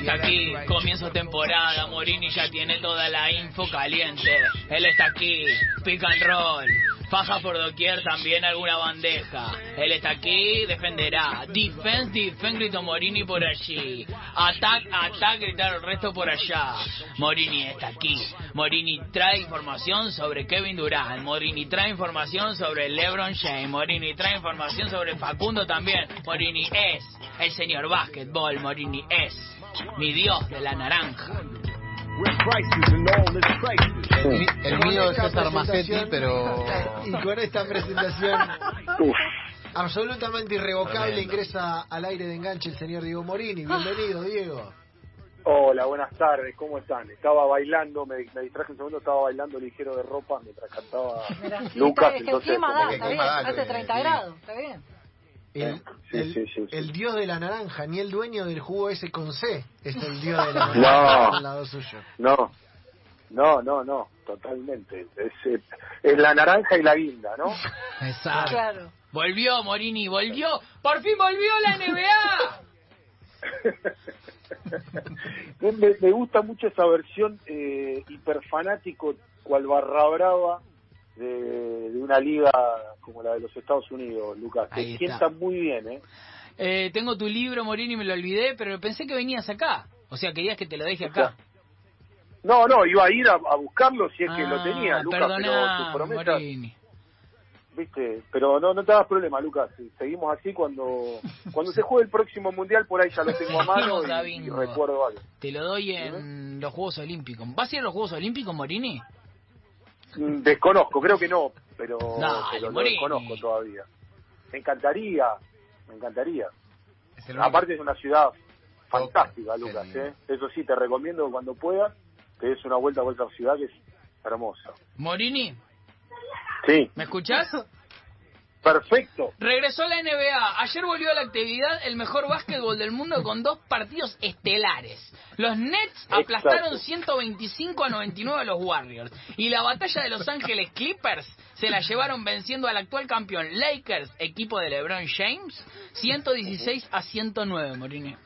está aquí, comienzo temporada, Morini ya tiene toda la info caliente. Él está aquí, pick and roll. Faja por doquier, también alguna bandeja. Él está aquí, defenderá. Defense, defense, gritó Morini por allí. Attack, attack, gritaron el resto por allá. Morini está aquí. Morini trae información sobre Kevin Durant. Morini trae información sobre LeBron James. Morini trae información sobre Facundo también. Morini es el señor básquetbol. Morini es mi dios de la naranja. El, el mío es César Macetti, pero... Y con esta presentación absolutamente irrevocable ingresa al aire de enganche el señor Diego Morini. Bienvenido, Diego. Hola, buenas tardes, ¿cómo están? Estaba bailando, me, me distraje un segundo, estaba bailando ligero de ropa mientras cantaba Lucas, es que el entonces clima da, está bien, hace 30 grados, está bien. El, Sí, el- sí, sí, sí. el dios de la naranja, ni el dueño del jugo ese con C es el dios de la No. naranja al lado suyo. No, no, no, no, totalmente. Es, eh, es la naranja y la guinda, ¿no? Exacto. Claro. Volvió Morini, volvió. Por fin volvió la NBA. me, me gusta mucho esa versión eh, hiperfanático, cual barra brava, de, de una liga como la de los Estados Unidos, Lucas. Está. sienta muy bien, ¿eh? Eh, tengo tu libro, Morini, me lo olvidé, pero pensé que venías acá. O sea, querías que te lo deje acá. No, no, iba a ir a, a buscarlo si es que lo Ah, tenía, Lucas, perdoná, pero tus promesas, Morini. viste, pero no, no te hagas problema, Lucas, seguimos así cuando cuando se juegue el próximo mundial, por ahí ya lo tengo a mano y, recuerdo algo. Te lo doy en los Juegos Olímpicos. ¿Vas a ir a los Juegos Olímpicos, Morini? Mm, Desconozco, creo que no, pero, Dale, pero lo desconozco todavía. Me encantaría, me encantaría. Es Aparte es una ciudad fantástica. Lucas, ¿eh? Eso sí, te recomiendo que cuando puedas, te des una vuelta a esa ciudad que es hermosa. Morini, Sí, ¿me escuchás? Perfecto. Regresó a la NBA. Ayer volvió a la actividad el mejor básquetbol del mundo con dos partidos estelares. Los Nets aplastaron 125 a 99 a los Warriors. Y la batalla de Los Ángeles Clippers se la llevaron venciendo al actual campeón Lakers, equipo de LeBron James, 116 a 109, Morini.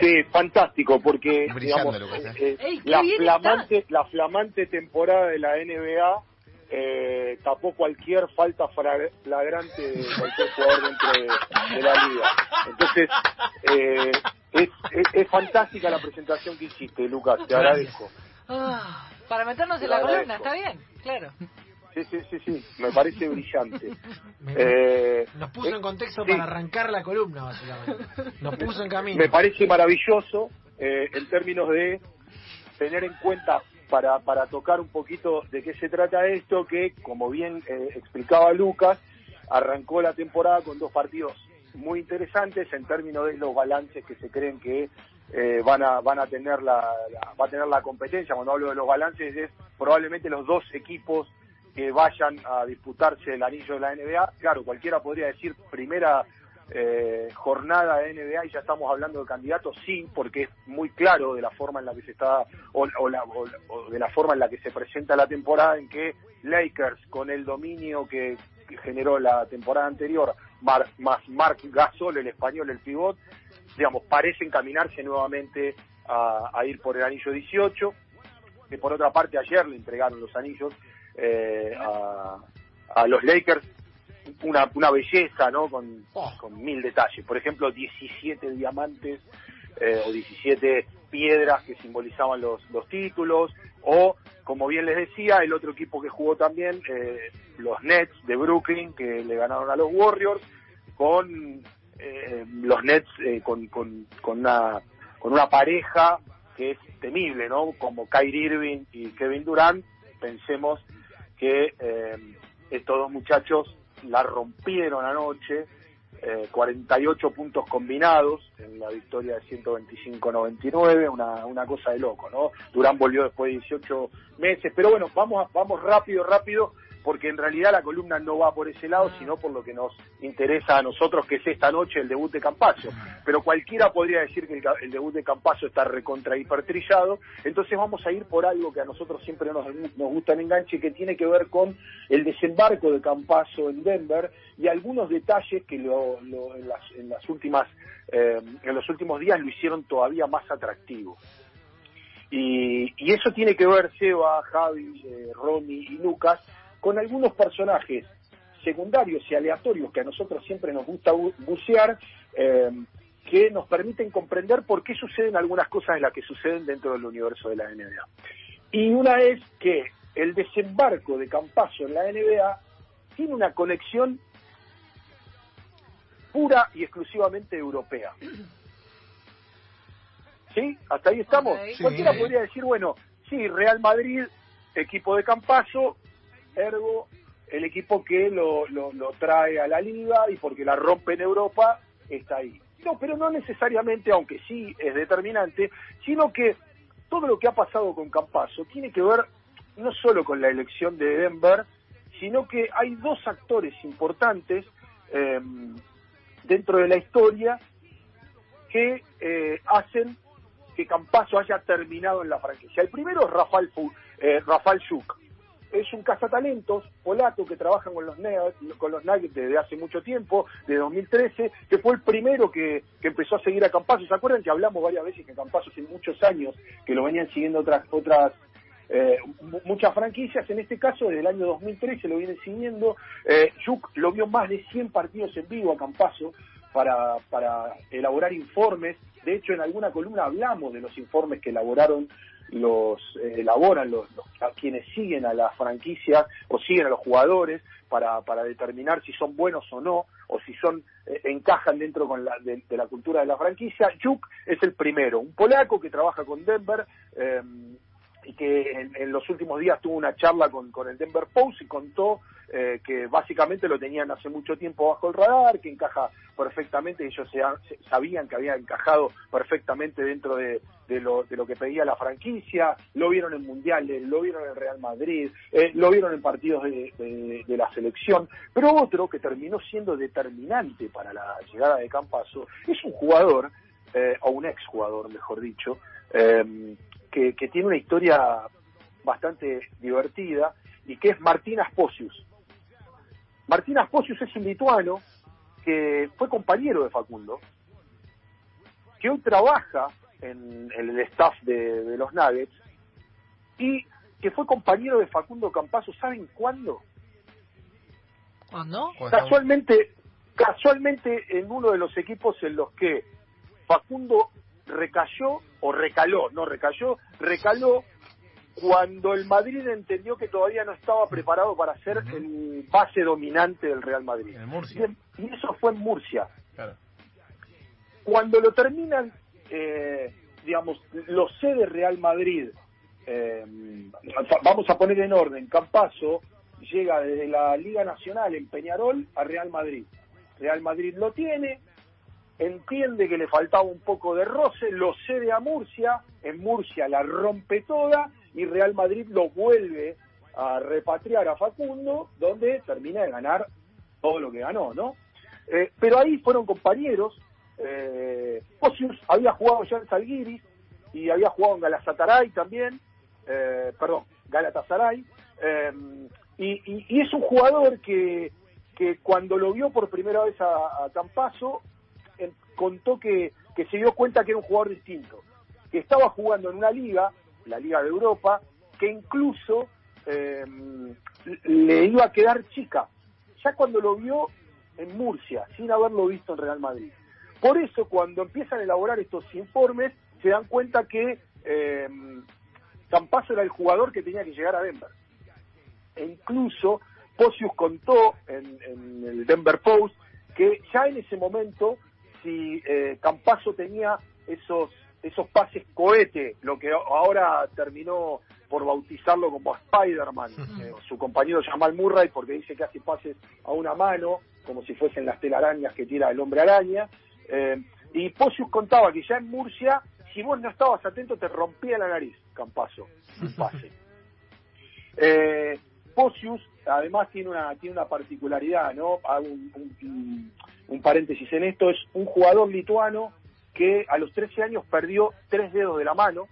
Sí, fantástico, porque Brillando, digamos, eh, qué la, flamante, la flamante temporada de la NBA eh, tapó cualquier falta fra- flagrante de cualquier jugador dentro de, de la liga. Entonces, eh, es, es, es fantástica la presentación que hiciste, Lucas, te agradezco. Ah, para meternos Te en la columna, está bien, claro. Sí, sí, sí, sí, me parece brillante. Me- Eh, Nos puso en contexto sí. para arrancar la columna, básicamente. Nos puso en camino. me parece maravilloso eh, en términos de tener en cuenta para, para tocar un poquito de qué se trata esto, que como bien eh, explicaba Lucas, arrancó la temporada con dos partidos muy interesantes en términos de los balances que se creen que eh, van a van a tener la, la- va a tener la competencia. Cuando hablo de los balances es probablemente los dos equipos que vayan a disputarse el anillo de la NBA. Claro, cualquiera podría decir primera eh, jornada de NBA y ya estamos hablando de candidatos, sí, porque es muy claro de la forma en la que se está, o, o la- o- de la forma en la que se presenta la temporada, en que Lakers, con el dominio que, generó la temporada anterior, mar- más Mark Gasol, el español, el pivot, digamos, parece encaminarse nuevamente a, a ir por el anillo 18, que por otra parte ayer le entregaron los anillos eh, a, a los Lakers una, una belleza, ¿no? Con, con mil detalles. Por ejemplo, 17 diamantes eh, o 17 piedras que simbolizaban los, los títulos. O, como bien les decía, el otro equipo que jugó también, eh, los Nets de Brooklyn, que le ganaron a los Warriors, con eh, los Nets eh, con, con, con, una, con una pareja que es temible, ¿no? Como Kyrie Irving y Kevin Durant. Pensemos que eh, estos dos muchachos la rompieron anoche, eh, 48 puntos combinados en la victoria de 125-99, una, una cosa de loco, ¿no? Durán volvió después de 18 meses, pero bueno, vamos, vamos rápido, rápido, porque en realidad la columna no va por ese lado, sino por lo que nos interesa a nosotros, que es esta noche el debut de Campaso. Pero cualquiera podría decir que el, debut de Campaso está recontra hipertrillado, entonces vamos a ir por algo que a nosotros siempre nos, nos gusta en enganche, que tiene que ver con el desembarco de Campaso en Denver y algunos detalles que lo- lo- en, las, en las últimas eh, en los últimos días lo hicieron todavía más atractivo. Y, y eso tiene que ver, Seba, Javi, eh, Romy y Lucas, con algunos personajes secundarios y aleatorios que a nosotros siempre nos gusta bu- bucear, eh, que nos permiten comprender por qué suceden algunas cosas de las que suceden dentro del universo de la NBA. Y una es que el desembarco de Campaso en la NBA tiene una conexión pura y exclusivamente europea. ¿Sí? ¿Hasta ahí estamos? Sí. Cualquiera podría decir, bueno, sí, Real Madrid, equipo de Campaso, ergo el equipo que lo, lo, trae a la liga y porque la rompe en Europa, está ahí. No, pero no necesariamente, aunque sí es determinante, sino que todo lo que ha pasado con Campaso tiene que ver no solo con la elección de Denver, sino que hay dos actores importantes eh, dentro de la historia que eh, hacen que Campaso haya terminado en la franquicia. El primero es Rafael, eh, Rafael Szuk. Es un cazatalentos polaco que trabaja con los, con los Nuggets desde hace mucho tiempo, de 2013, que fue el primero que, que empezó a seguir a Campaso. ¿Se acuerdan que hablamos varias veces que Campaso hace muchos años que lo venían siguiendo otras otras eh, mu- muchas franquicias, en este caso desde el año 2013 lo vienen siguiendo. Eh, lo vio más de 100 partidos en vivo a Campaso para, para elaborar informes. De hecho, en alguna columna hablamos de los informes que elaboraron los eh, elaboran los, los- quienes siguen a la franquicia o siguen a los jugadores para, para determinar si son buenos o no o si son eh, encajan dentro con la, de, de la cultura de la franquicia. Yuk es el primero, un polaco que trabaja con Denver eh, y que en, en los últimos días tuvo una charla con, con el Denver Post y contó eh, que básicamente lo tenían hace mucho tiempo bajo el radar, que encaja perfectamente, ellos se ha- se- sabían que había encajado perfectamente dentro de, de lo, de lo que pedía la franquicia, lo vieron en mundiales, lo vieron en Real Madrid, eh, lo vieron en partidos de, de- la selección, pero otro que terminó siendo determinante para la llegada de Campaso es un jugador, eh, o un exjugador mejor dicho, eh, que, que tiene una historia bastante divertida y que es Martín Asposius. Martín Asposius es un lituano que fue compañero de Facundo, que hoy trabaja en, en el staff de, de los Nuggets y que fue compañero de Facundo Campazo, ¿saben cuándo? ¿Cuándo? Cuando- Casualmente, casualmente en uno de los equipos en los que Facundo recayó o recaló, no recayó, recaló cuando el Madrid entendió que todavía no estaba preparado para ser el base dominante del Real Madrid. En Murcia. Y, eso fue en Murcia. Claro. Cuando lo terminan, eh, digamos, lo sé de Real Madrid, eh, vamos a poner en orden, Campaso llega desde la Liga Nacional en Peñarol a Real Madrid. Real Madrid lo tiene, entiende que le faltaba un poco de roce, lo cede a Murcia, en Murcia la rompe toda y Real Madrid lo vuelve a repatriar a Facundo, donde termina de ganar todo lo que ganó, ¿no? Eh, pero ahí fueron compañeros, eh, había jugado ya en Salguiris y había jugado en Galatasaray también, eh, perdón, Galatasaray, eh, y, y- y es un jugador que, que cuando lo vio por primera vez a, a contó que, que se dio cuenta que era un jugador distinto, que estaba jugando en una liga, la Liga de Europa, que incluso eh, le iba a quedar chica, ya cuando lo vio en Murcia, sin haberlo visto en Real Madrid. Por eso, cuando empiezan a elaborar estos informes, se dan cuenta que eh, era el jugador que tenía que llegar a Denver. E incluso Posius contó en el Denver Post que ya en ese momento, si eh, Campaso tenía esos esos pases cohete, lo que ahora terminó por bautizarlo como Spider-Man, eh, su compañero Jamal Murray, porque dice que hace pases a una mano, como si fuesen las telarañas que tira el hombre araña. Eh, y Posius contaba que ya en Murcia, si vos no estabas atento, te rompía la nariz, Campaso, un pase. Eh, Posius además tiene una tiene una particularidad, ¿no? Hago un, un- un paréntesis en esto, es un jugador lituano que a los 13 años perdió tres dedos de la mano,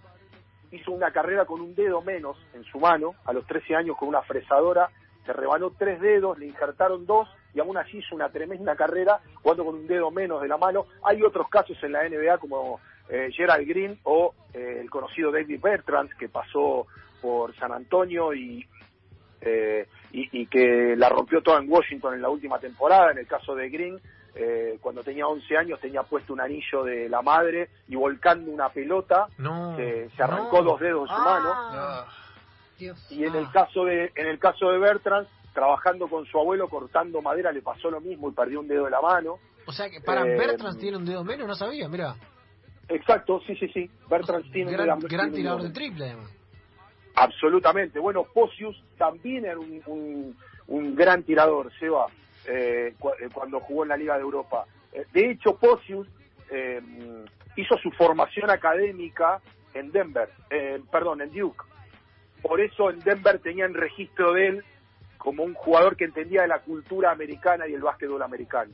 hizo una carrera con un dedo menos en su mano, a los 13 años con una fresadora, se rebanó tres dedos, le injertaron dos y aún así hizo una tremenda carrera jugando con un dedo menos de la mano. Hay otros casos en la NBA como eh, Gerald Green o eh, el conocido David Bertrand que pasó por San Antonio y, eh, y, y que la rompió toda en Washington en la última temporada. En el caso de Green, eh, cuando tenía 11 años tenía puesto un anillo de la madre y volcando una pelota No. se, se arrancó no. dos dedos de su Ah. mano. Ah, Dios. Y en el Ah. caso de en el caso de Bertrand, trabajando con su abuelo cortando madera le pasó lo mismo y perdió un dedo de la mano. O sea que para Eh, Bertrand tiene un dedo menos, no sabía, mira. Exacto, sí, sí, sí. Bertrand tiene un Gran, dedo- gran tiene un tirador de triple, además. Absolutamente. Bueno, Posius también era un, un- un gran tirador, Seba, eh, cu- eh, cuando jugó en la Liga de Europa. Eh, de hecho, Posius eh, hizo su formación académica en Denver, eh, perdón, en Duke. Por eso en Denver tenían registro de él como un jugador que entendía la cultura americana y el básquetbol americano.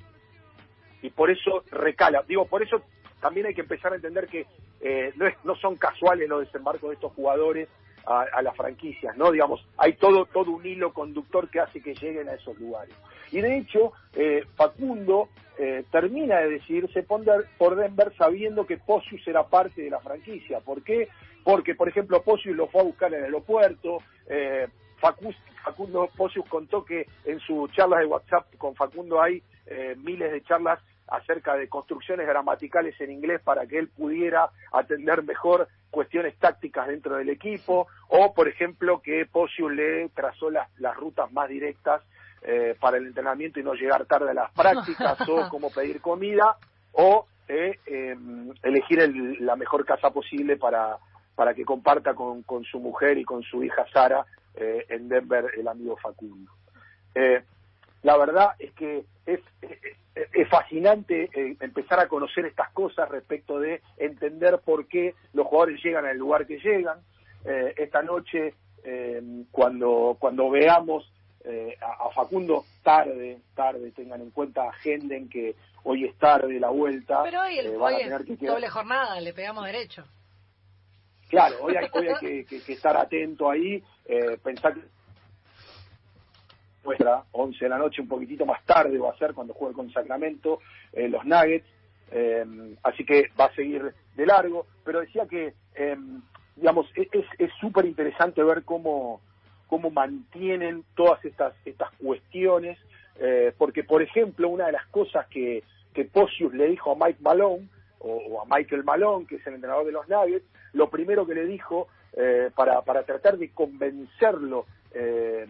Y por eso recala. Digo, por eso también hay que empezar a entender que eh, no, es- no son casuales los desembarcos de estos jugadores a, a las franquicias, ¿no? Digamos, hay todo, todo un hilo conductor que hace que lleguen a esos lugares. Y de hecho, eh, Facundo eh, termina de decidirse por Denver sabiendo que Posius era parte de la franquicia. ¿Por qué? Porque, por ejemplo, Posius lo fue a buscar en el aeropuerto, eh, Facus- Facundo Posius contó que en sus charlas de WhatsApp con Facundo hay eh, miles de charlas acerca de construcciones gramaticales en inglés para que él pudiera atender mejor cuestiones tácticas dentro del equipo, o por ejemplo que Posius le trazó las, las rutas más directas eh, para el entrenamiento y no llegar tarde a las prácticas, o cómo pedir comida, o eh, eh, elegir el- la mejor casa posible para, para que comparta con, con su mujer y con su hija Sara eh, en Denver el amigo Facundo. Eh, la verdad es que es, es- es fascinante eh, empezar a conocer estas cosas respecto de entender por qué los jugadores llegan al lugar que llegan. Esta noche, eh, cuando, cuando veamos eh, a, a Facundo tarde, tarde, tengan en cuenta agenden que hoy es tarde la vuelta. Pero hoy, el, eh, hoy es que quedar- doble jornada, le pegamos derecho. Claro, hoy hay, hoy hay que, que- que estar atento ahí, eh, pensar que nuestra 11 de la noche, un poquitito más tarde va a ser cuando juegue con Sacramento, eh, los Nuggets, eh, así que va a seguir de largo, pero decía que, eh, digamos, e- es es súper interesante ver cómo, cómo mantienen todas estas, estas cuestiones, eh, porque, por ejemplo, una de las cosas que, que Posius le dijo a Mike Malone, o, a Michael Malone, que es el entrenador de los Nuggets, lo primero que le dijo eh, para, para tratar de convencerlo eh,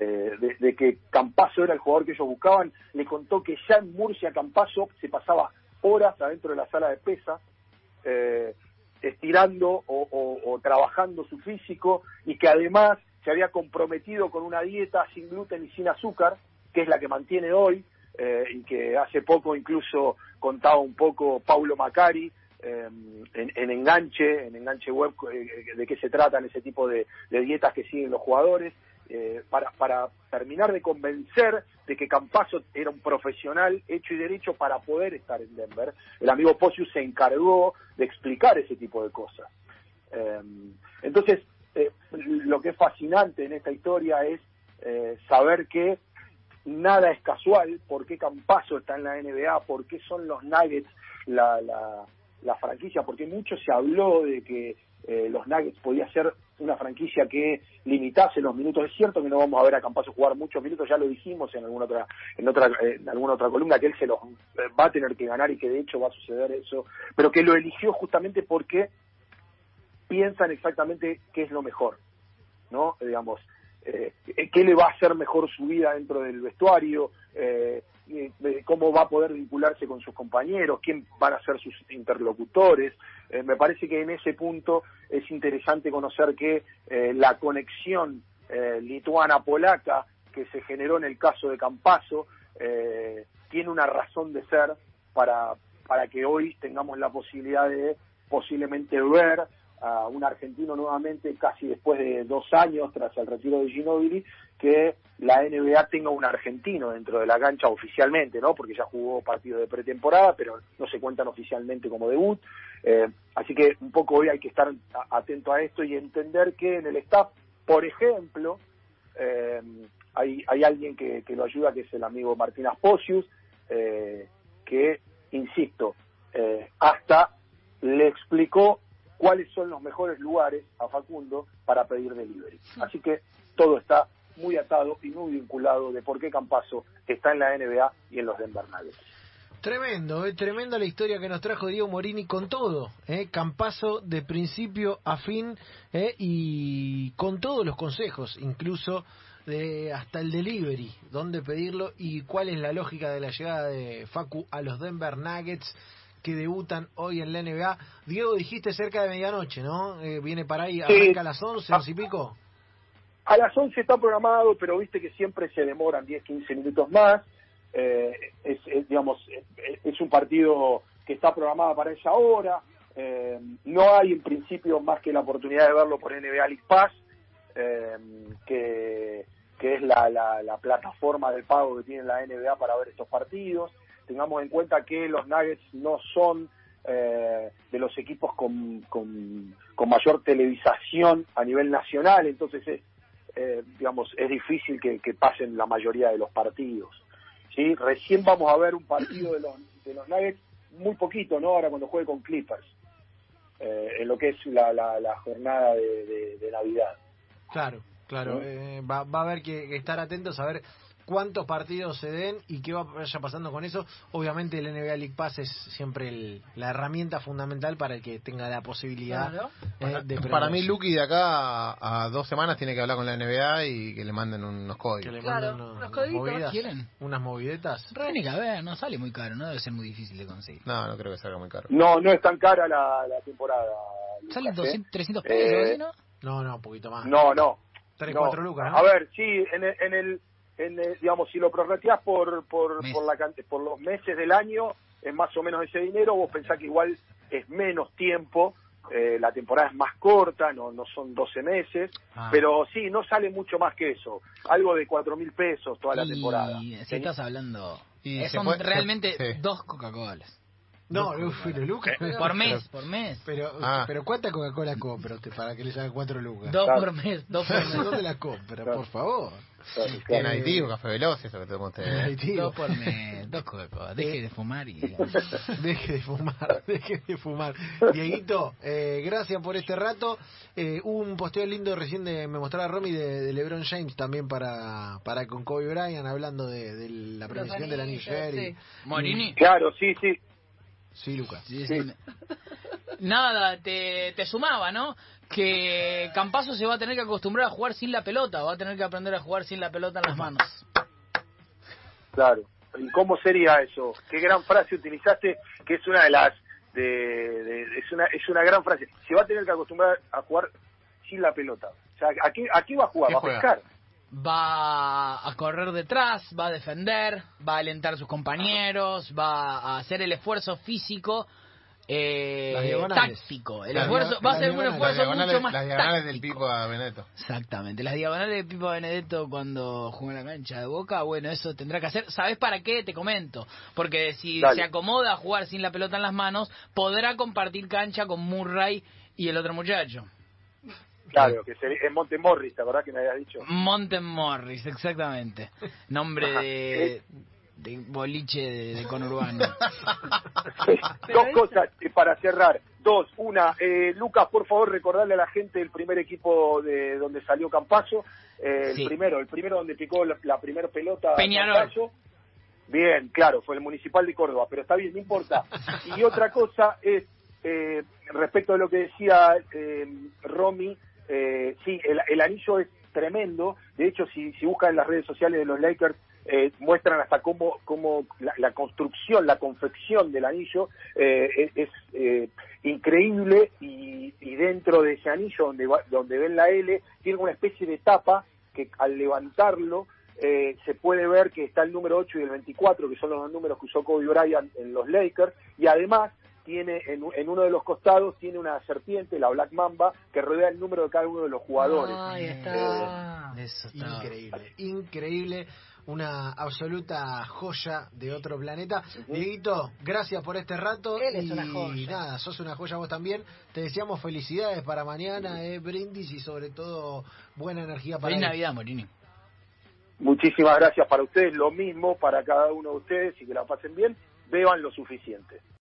eh, de, que Campazo era el jugador que ellos buscaban, le contó que ya en Murcia Campazo se pasaba horas adentro de la sala de pesas, eh, estirando o- o trabajando su físico y que además se había comprometido con una dieta sin gluten y sin azúcar, que es la que mantiene hoy, eh, y que hace poco incluso contaba un poco Paulo Macari eh, en, en Enganche, en Enganche Web, eh, de qué se tratan ese tipo de, dietas que siguen los jugadores, eh, para, terminar de convencer de que Campazo era un profesional hecho y derecho para poder estar en Denver. El amigo Posius se encargó de explicar ese tipo de cosas. Entonces, eh, lo que es fascinante en esta historia es eh, saber que nada es casual, por qué Campazo está en la NBA, por qué son los Nuggets la, la, franquicia, porque mucho se habló de que eh, los Nuggets podía ser una franquicia que limitase los minutos. Es cierto que no vamos a ver a Campazo jugar muchos minutos, ya lo dijimos en alguna otra en otra en alguna otra columna que él se los eh, va a tener que ganar y que de hecho va a suceder eso, pero que lo eligió justamente porque piensan exactamente qué es lo mejor, ¿no? Digamos, eh, qué le va a hacer mejor su vida dentro del vestuario, eh, eh, cómo va a poder vincularse con sus compañeros, quién van a ser sus interlocutores. Eh, me parece que en ese punto es interesante conocer que la conexión lituana-polaca que se generó en el caso de Campaso tiene una razón de ser para, para que hoy tengamos la posibilidad de posiblemente ver a un argentino nuevamente casi después de dos años tras el retiro de Ginobili que la NBA tenga un argentino dentro de la cancha oficialmente, ¿no? Porque ya jugó partidos de pretemporada, pero no se cuentan oficialmente como debut. Eh, así que un poco hoy hay que estar atento a esto y entender que en el staff, por ejemplo, eh, hay, hay alguien que, lo ayuda, que es el amigo Martín Asposius, eh, que, insisto, eh, hasta le explicó cuáles son los mejores lugares a Facundo para pedir delivery. Así que todo está muy atado y muy vinculado de por qué Campaso está en la NBA y en los Denver Nuggets. Tremendo, eh, tremenda la historia que nos trajo Diego Morini con todo, eh, Campazo de principio a fin eh, y con todos los consejos, incluso de hasta el delivery, dónde pedirlo y cuál es la lógica de la llegada de Facu a los Denver Nuggets que debutan hoy en la NBA. Diego, dijiste cerca de medianoche, ¿no? Eh, viene para ahí, arranca a las 11, 11 y pico. A las 11 está programado, pero viste que siempre se demoran 10, 15 minutos más. Eh, es, es, digamos, es, es un partido que está programado para esa hora. Eh, no hay en principio más que la oportunidad de verlo por NBA League Pass, eh, que, que es la, la, la plataforma del pago que tiene la NBA para ver estos partidos. Tengamos en cuenta que los Nuggets no son eh, de los equipos con, con, con mayor televisación a nivel nacional, entonces es, eh, digamos, es difícil que, que pasen la mayoría de los partidos. ¿sí? Recién vamos a ver un partido de los, de los Nuggets, muy poquito, ¿no? Ahora cuando juegue con Clippers, eh, en lo que es la, la, la jornada de, de- de Navidad. Claro, claro. eh, va, va a haber que, que estar atentos a ver cuántos partidos se den y qué va vaya pasando con eso. Obviamente el NBA League Pass es siempre el- la herramienta fundamental para el que tenga la posibilidad Claro. eh, de Para mí. Lucky de acá a, a dos semanas tiene que hablar con la NBA y que le manden unos que códigos. le Claro, manden unos- los códigos. movidas, ¿Quieren? unas movidetas. Tiene que haber, no sale muy caro, no debe ser muy difícil de conseguir. No, no creo que salga muy caro. No, no es tan cara la, la temporada. Sale ¿eh? 200, 300 pesos, Eh, algo así, ¿no? No, no, un poquito más. No, no. 3, No. 4 lucas, ¿no? A ver, sí, en el, en el, en el- digamos, si lo prorrateás por, por, por, la, por los meses del año, es más o menos ese dinero, vos pensás que igual es menos tiempo, eh, la temporada es más corta, no, no son 12 meses, Ah. pero sí, no sale mucho más que eso, algo de 4 mil pesos toda la temporada. Y si Tení- estás hablando... Y eh, son puede- realmente se- sí. dos Coca-Colas. No, uf, pero lucas. Por mes, por mes. Pero, Ah. pero ¿cuánta Coca-Cola compra usted para que le salgan 4 lucas? Dos Claro. por mes, dos por mes. ¿Dónde la compra? Por favor. Claro, Tiene claro. aditivo, café veloz, eso que tenemos que tener. Aditivo. Dos por mes, dos Coca-Colas. Deje de fumar y... Deje de fumar, deje de fumar. Dieguito, eh, gracias por este rato. Eh, un posteo lindo recién de, me mostraba Romy de, de LeBron James también para, para con Kobe Bryant, hablando de, de la premiación del anillo anillos, ayer y- sí. Morini. Claro, sí, sí. Sí, Lucas. Sí, sí. Nada, te, te sumaba, ¿no? Que Campazo se va a tener que acostumbrar a jugar sin la pelota, va a tener que aprender a jugar sin la pelota en las manos. Claro. ¿Y cómo sería eso? Qué gran frase utilizaste, que es una de las de, de- es una es una gran frase. Se va a tener que acostumbrar a jugar sin la pelota. O sea, ¿a qué, a qué va a jugar? ¿Qué ¿Va a pescar? Va a correr detrás, va a defender, va a alentar a sus compañeros, va a hacer el esfuerzo físico eh, táctico. El Las esfuerzo, va a ser un esfuerzo las diagonales, mucho más las diagonales del pico a Benedetto. Exactamente, las diagonales de Pipo Benedetto cuando jugó en la cancha de Boca, bueno, eso tendrá que hacer. ¿Sabes para qué? Te comento. Porque si Dale. se acomoda a jugar sin la pelota en las manos, podrá compartir cancha con Murray y el otro muchacho. Claro, que sería, es Montemorris, ¿te acordás que me habías dicho? Monten Morris, exactamente. Nombre de, de boliche de, de conurbano. Dos cosas eh, para cerrar. Dos, una, eh, Lucas, por favor, recordarle a la gente el primer equipo de donde salió Campazo. Eh, Sí. El primero, el primero donde picó la, la primera pelota. Peñarol. Bien, claro, fue el Municipal de Córdoba, pero está bien, no importa. Y otra cosa es, eh, respecto de lo que decía eh, Romy, eh, sí, el, el anillo es tremendo. De hecho, si, si buscan en las redes sociales de los Lakers, eh, muestran hasta cómo, cómo la, la construcción, la confección del anillo eh, es, es, eh, increíble y, y dentro de ese anillo donde, va- donde ven la L tiene una especie de tapa que al levantarlo eh, se puede ver que está el número 8 y el 24, que son los dos números que usó Kobe Bryant en los Lakers, y además tiene en, en uno de los costados tiene una serpiente, la Black Mamba, que rodea el número de cada uno de los jugadores. Ahí está. Eso está. Increíble, increíble. Una absoluta joya de otro planeta. Dieguito, gracias por este rato. Él es y una joya. nada, sos una joya vos también. Te deseamos felicidades para mañana, eh, brindis y sobre todo buena energía para Feliz él. Navidad, Morini. Muchísimas gracias para ustedes, lo mismo para cada uno de ustedes y que la pasen bien, beban lo suficiente.